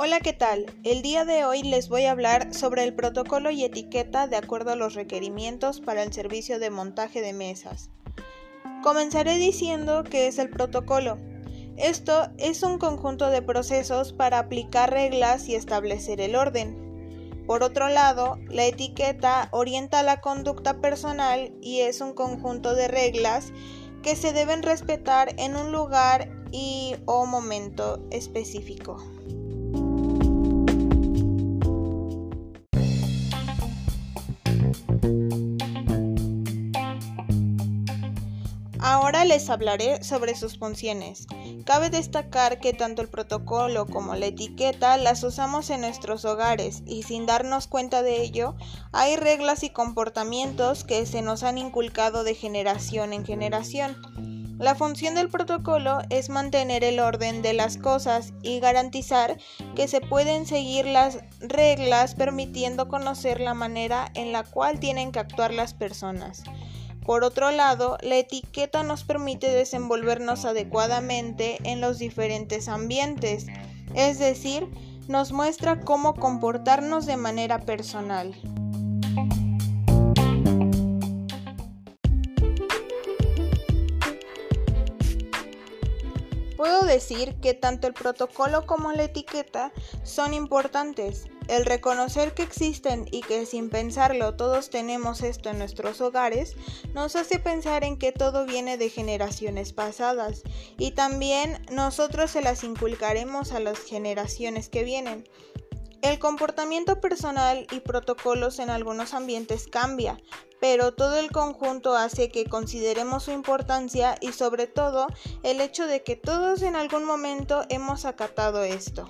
Hola, ¿qué tal? El día de hoy les voy a hablar sobre el protocolo y etiqueta de acuerdo a los requerimientos para el servicio de montaje de mesas. Comenzaré diciendo qué es el protocolo. Esto es un conjunto de procesos para aplicar reglas y establecer el orden. Por otro lado, la etiqueta orienta la conducta personal y es un conjunto de reglas que se deben respetar en un lugar y o momento específico. Ahora les hablaré sobre sus funciones. Cabe destacar que tanto el protocolo como la etiqueta las usamos en nuestros hogares y sin darnos cuenta de ello, hay reglas y comportamientos que se nos han inculcado de generación en generación. La función del protocolo es mantener el orden de las cosas y garantizar que se pueden seguir las reglas permitiendo conocer la manera en la cual tienen que actuar las personas. Por otro lado, la etiqueta nos permite desenvolvernos adecuadamente en los diferentes ambientes, es decir, nos muestra cómo comportarnos de manera personal. Puedo decir que tanto el protocolo como la etiqueta son importantes. El reconocer que existen y que sin pensarlo todos tenemos esto en nuestros hogares nos hace pensar en que todo viene de generaciones pasadas y también nosotros se las inculcaremos a las generaciones que vienen. El comportamiento personal y protocolos en algunos ambientes cambia, pero todo el conjunto hace que consideremos su importancia y sobre todo el hecho de que todos en algún momento hemos acatado esto.